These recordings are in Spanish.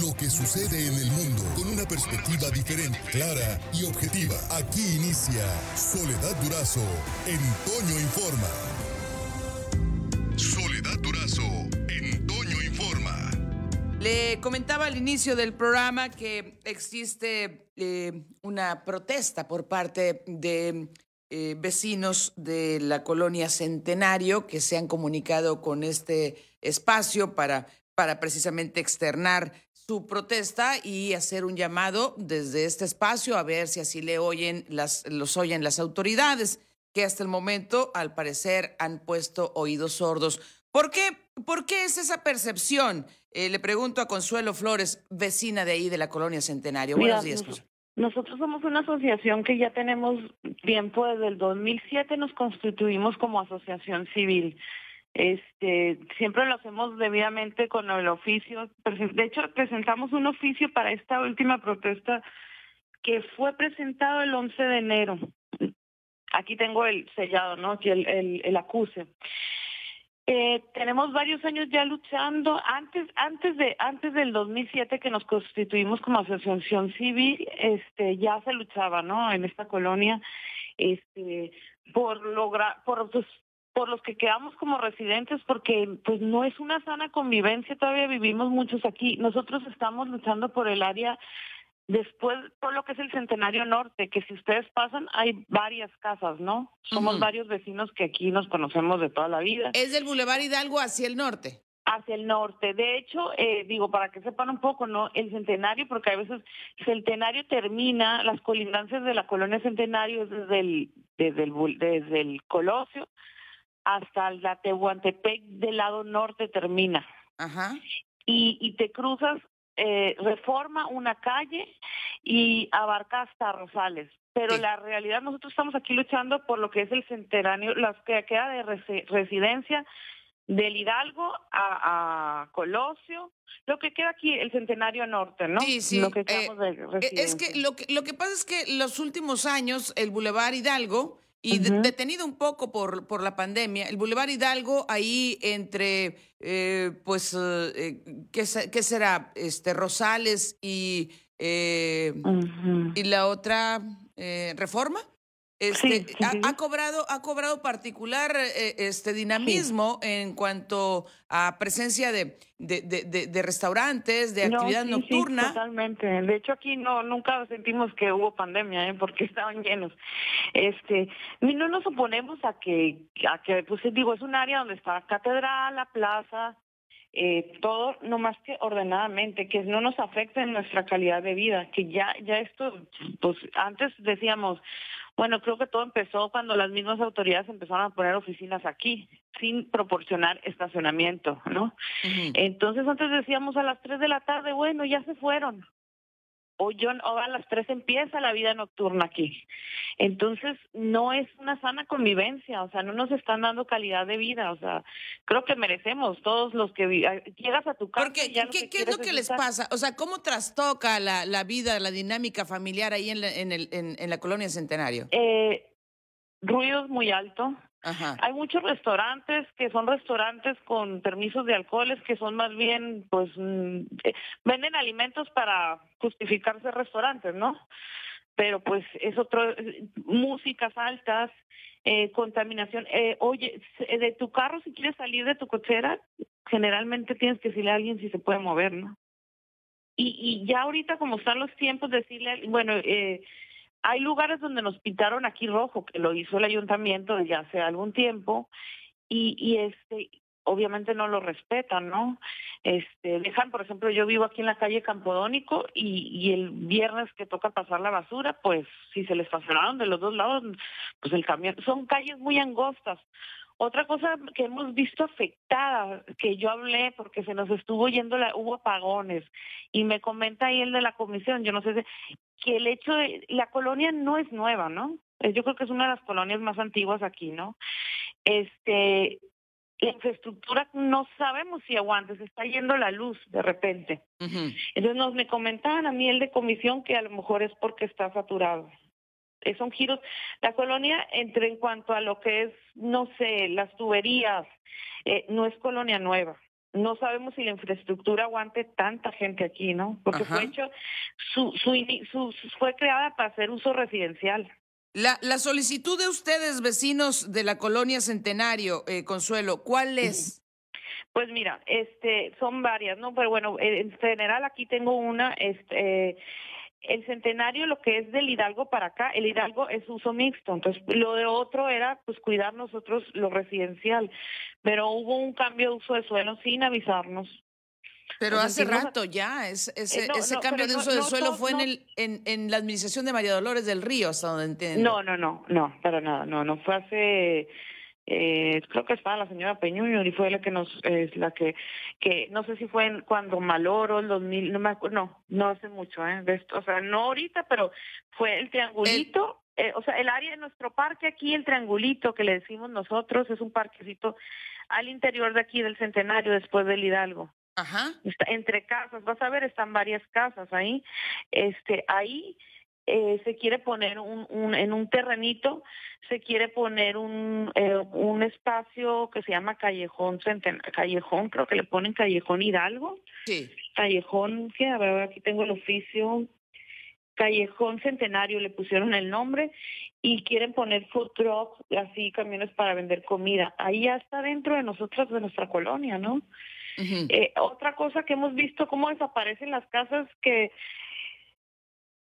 lo que sucede en el mundo con una perspectiva diferente, clara y objetiva. Aquí inicia Soledad Durazo en Toño Informa. Soledad Durazo en Toño Informa. Le comentaba al inicio del programa que existe eh, una protesta por parte de eh, vecinos de la colonia Centenario que se han comunicado con este espacio para, para precisamente externar su protesta y hacer un llamado desde este espacio a ver si así le oyen las, los oyen las autoridades, que hasta el momento, al parecer, han puesto oídos sordos. ¿Por qué, por qué es esa percepción? Eh, le pregunto a Consuelo Flores, vecina de ahí de la colonia Centenario. Buenos días, Consuelo. Nosotros somos una asociación que ya tenemos tiempo, desde el 2007 nos constituimos como asociación civil. Este, siempre lo hacemos debidamente con el oficio. De hecho, presentamos un oficio para esta última protesta que fue presentado el 11 de enero. Aquí tengo el sellado, ¿no? Aquí el, el, acuse. Eh, tenemos varios años ya luchando. Antes, antes de, antes del 2007 que nos constituimos como asociación civil, este, ya se luchaba, ¿no? En esta colonia, este, por lograr, por pues, por los que quedamos como residentes, porque pues no es una sana convivencia. Todavía vivimos muchos aquí. Nosotros estamos luchando por el área Después, por lo que es el Centenario Norte, que si ustedes pasan, hay varias casas, ¿no? Somos varios vecinos que aquí nos conocemos de toda la vida. Es del Boulevard Hidalgo hacia el norte. Hacia el norte. De hecho, eh, digo, para que sepan un poco, ¿no? El Centenario, porque a veces Centenario termina, las colindancias de la colonia Centenario desde el, desde el, desde el Colosio hasta la Tehuantepec del lado norte termina. Ajá. Y, y te cruzas eh, reforma una calle y abarca hasta Rosales. Pero la realidad, nosotros estamos aquí luchando por lo que es el centenario, las que queda de residencia del Hidalgo a, Colosio, lo que queda aquí, el centenario norte, ¿no? Sí, sí. Lo que eh, es que lo, que lo que pasa es que los últimos años el Boulevard Hidalgo y detenido un poco por, por la pandemia, el Boulevard Hidalgo, ahí entre, eh, pues, eh, ¿qué, ¿qué, será? Este, Rosales y, eh, y la otra, ¿Reforma? Este, ha, cobrado, ha cobrado particular eh, este dinamismo en cuanto a presencia de, de, de, restaurantes, de actividad nocturna. totalmente. De hecho, aquí no nunca sentimos que hubo pandemia, ¿eh? porque estaban llenos. Este, no nos oponemos a que, a que, pues digo, es un área donde está la catedral, la plaza, eh, todo no más que ordenadamente, que no nos afecte en nuestra calidad de vida, que ya, ya esto, pues antes decíamos, bueno, creo que todo empezó cuando las mismas autoridades empezaron a poner oficinas aquí, sin proporcionar estacionamiento, ¿no? Entonces antes decíamos a las 3 de la tarde, bueno, ya se fueron, o yo o a las tres empieza la vida nocturna aquí. Entonces, no es una sana convivencia, o sea, no nos están dando calidad de vida, o sea, creo que merecemos todos los que llegas a tu casa. Porque, ¿qué, ¿qué es lo que les pasa? O sea, ¿cómo trastoca la, la vida, la dinámica familiar ahí en la, en, el, en, la colonia Centenario? Eh, ruidos muy alto, hay muchos restaurantes que son restaurantes con permisos de alcoholes que son más bien, pues, mm, eh, venden alimentos para justificarse restaurantes, ¿no? Pero pues es otro, eh, músicas altas, eh, contaminación. Eh, oye, de tu carro, si quieres salir de tu cochera, generalmente tienes que decirle a alguien si se puede mover, ¿no? Y, y ya ahorita, como están los tiempos, decirle, bueno, eh, hay lugares donde nos pintaron aquí rojo, que lo hizo el ayuntamiento desde hace algún tiempo, y, este obviamente no lo respetan, ¿no? Este, dejan, por ejemplo, yo vivo aquí en la calle Campodónico y, y el viernes que toca pasar la basura, pues si se les estacionaron de los dos lados, pues el camión, son calles muy angostas. Otra cosa que hemos visto afectada, que yo hablé porque se nos estuvo yendo, la, hubo apagones, y me comenta ahí el de la comisión, yo no sé, que el hecho de, la colonia no es nueva, ¿no? Yo creo que es una de las colonias más antiguas aquí, ¿no? Este, la infraestructura no sabemos si aguanta, se está yendo la luz de repente. Entonces nos me comentaban a mí el de comisión que a lo mejor es porque está saturado. Eh, son giros. La colonia, entre en cuanto a lo que es, no sé, las tuberías, eh, no es colonia nueva. No sabemos si la infraestructura aguante tanta gente aquí, ¿no? Porque fue hecho, su, su, fue creada para hacer uso residencial. La, la solicitud de ustedes, vecinos de la colonia Centenario, eh, Consuelo, ¿cuál es? Pues mira, este, son varias, ¿no? Pero bueno, en general aquí tengo una, este, el centenario, lo que es del Hidalgo para acá, el Hidalgo es uso mixto, entonces lo de otro era pues cuidar nosotros lo residencial, pero hubo un cambio de uso de suelo sin avisarnos. Pero hace rato ya, es, eh, ese, cambio de uso de suelo fue en, el, en, en la administración de María Dolores del Río, hasta donde entiendo. No, no, no, no, para nada, no, no, fue hace eh, creo que estaba la señora Peñuño y fue la que nos es la que que no sé si fue en, cuando Maloro el 2000 no me acuerdo no no hace mucho eh de esto o sea no ahorita pero fue el triangulito eh, o sea el área de nuestro parque aquí el triangulito que le decimos nosotros es un parquecito al interior de aquí del centenario después del Hidalgo. Ajá. Está entre casas vas a ver están varias casas ahí. Este ahí eh, se quiere poner un, un, en un terrenito, se quiere poner un, eh, un espacio que se llama Callejón Callejón, creo que le ponen Callejón Hidalgo. Sí. Callejón, que a ver, aquí tengo el oficio. Callejón Centenario le pusieron el nombre y quieren poner food trucks, así camiones para vender comida. Ahí ya está dentro de nosotros, de nuestra colonia, ¿no? eh, otra cosa que hemos visto, cómo desaparecen las casas que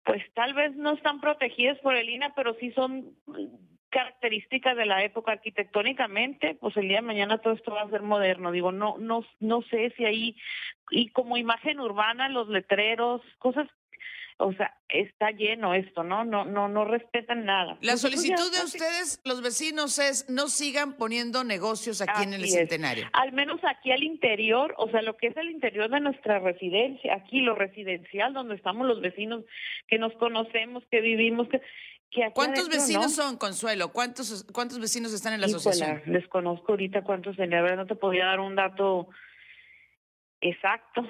pues tal vez no están protegidas por el INA, pero sí son características de la época arquitectónicamente, pues el día de mañana todo esto va a ser moderno. Digo, no no no sé si ahí y como imagen urbana los letreros, cosas o sea, está lleno esto, ¿no? No, no, no respetan nada. La solicitud de ustedes, los vecinos, es no sigan poniendo negocios aquí en el centenario. Al menos aquí al interior, o sea, lo que es el interior de nuestra residencia, aquí lo residencial, donde estamos los vecinos que nos conocemos, que vivimos, que, ¿Cuántos vecinos son, Consuelo? ¿Cuántos, ¿Cuántos vecinos están en la asociación? Desconozco ahorita cuántos, en la verdad no te podía dar un dato exacto.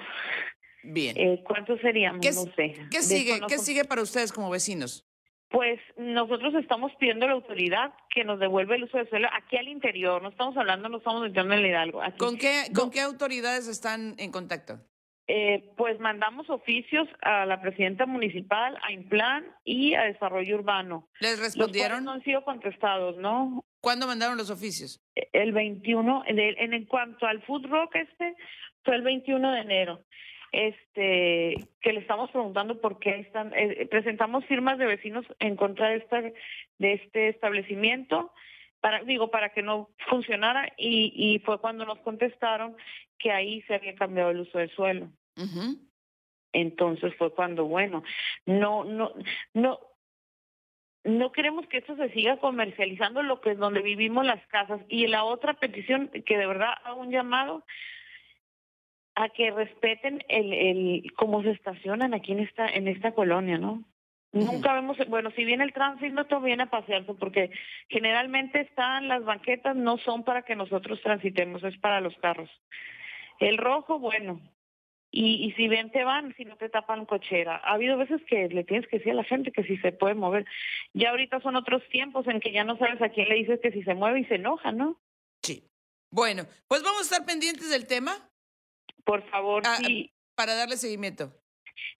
Bien. Eh, ¿Cuántos seríamos? ¿Qué, no sé. ¿qué sigue, ¿Qué sigue para ustedes como vecinos? Pues nosotros estamos pidiendo a la autoridad que nos devuelva el uso de suelo aquí al interior. No estamos hablando, no estamos metiendo en el Hidalgo. ¿Con, qué, ¿Con qué autoridades están en contacto? Eh, pues mandamos oficios a la presidenta municipal, a Implan y a Desarrollo Urbano. ¿Les respondieron? no han sido contestados, ¿no? ¿Cuándo mandaron los oficios? El 21, en, en cuanto al food rock este, fue el 21 de enero este que le estamos preguntando por qué están eh, presentamos firmas de vecinos en contra de esta de este establecimiento para digo para que no funcionara y, y fue cuando nos contestaron que ahí se había cambiado el uso del suelo. Entonces fue cuando bueno no no no no queremos que esto se siga comercializando lo que es donde vivimos las casas. Y la otra petición que de verdad hago un llamado a que respeten el, el cómo se estacionan aquí en esta en esta colonia, ¿no? Nunca vemos, bueno, si viene el tránsito, viene a pasearse, porque generalmente están las banquetas, no son para que nosotros transitemos, es para los carros. El rojo, bueno, y, y si ven, te van, si no te tapan cochera. Ha habido veces que le tienes que decir a la gente que si se puede mover. Ya ahorita son otros tiempos en que ya no sabes a quién le dices que si se mueve y se enoja, ¿no? Sí. Bueno, pues vamos a estar pendientes del tema. Por favor, ah, sí. Para darle seguimiento.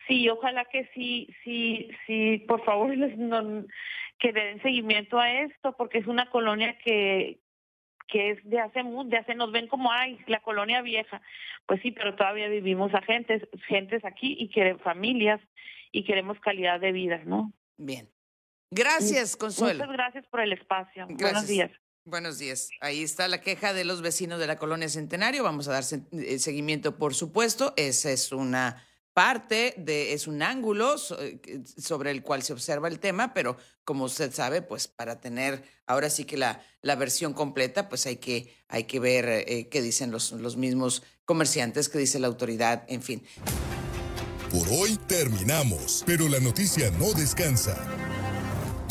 Sí, ojalá que sí, sí, sí, por favor, no, que den seguimiento a esto, porque es una colonia que que es de hace de hace nos ven como ay la colonia vieja pues sí pero todavía vivimos a gentes gentes aquí y quieren familias y queremos calidad de vida no bien. Gracias Consuelo. muchas gracias por el espacio. Buenos días Buenos días. Ahí está la queja de los vecinos de la colonia Centenario. Vamos a dar eh, seguimiento, por supuesto. Esa es una parte de, es un ángulo eh, sobre el cual se observa el tema, pero como usted sabe, pues para tener ahora sí que la, la versión completa, pues hay que, hay que ver eh, qué dicen los, los mismos comerciantes, qué dice la autoridad, en fin. Por hoy terminamos, pero la noticia no descansa.